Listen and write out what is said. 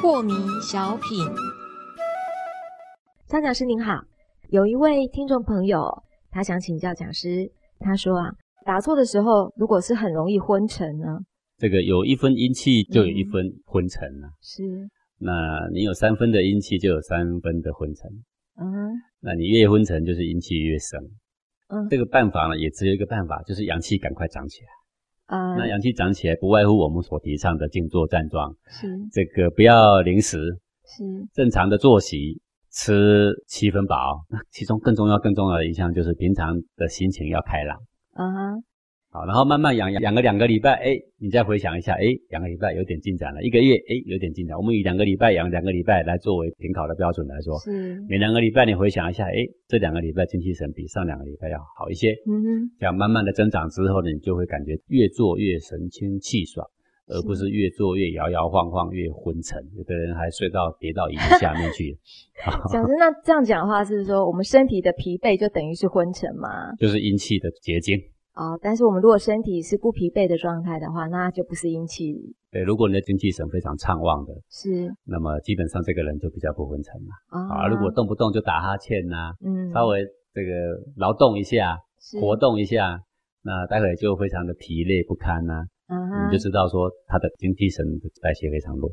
破迷小品，张讲师您好，有一位听众朋友，他想请教讲师，他说啊，打坐的时候，如果是很容易昏沉呢？这个有一分阴气，就有一分昏沉啊。是，那你有三分的阴气，就有三分的昏沉。嗯那你越昏沉，就是阴气越盛。嗯这个办法呢，也只有一个办法，就是阳气赶快长起来。啊，那阳气长起来，不外乎我们所提倡的静坐站桩，是这个不要零食，是正常的作息，吃七分饱。那其中更重要、更重要的一项就是平常的心情要开朗。啊哈好，然后慢慢养养养个两个礼拜，哎，你再回想一下，哎，两个礼拜有点进展了，一个月，哎，有点进展。我们以两个礼拜养两个礼拜来作为评考的标准来说，是，每两个礼拜你回想一下，哎，这两个礼拜精气神比上两个礼拜要好一些。嗯哼，这样慢慢的增长之后呢，你就会感觉越做越神清气爽，而不是越做越摇摇晃晃、越昏沉。有的人还睡到跌到椅子下面去，讲真，那这样讲的话，是不是说我们身体的疲惫就等于是昏沉吗？就是阴气的结晶。哦，但是我们如果身体是不疲惫的状态的话，那就不是阴气，对，如果你的精气神非常畅旺的，是那么基本上这个人就比较不昏沉了。啊啊，如果动不动就打哈欠呐、嗯稍微这个劳动一下、是活动一下，那待会就非常的疲累不堪呐、嗯哼你就知道说他的精气神的代谢非常弱。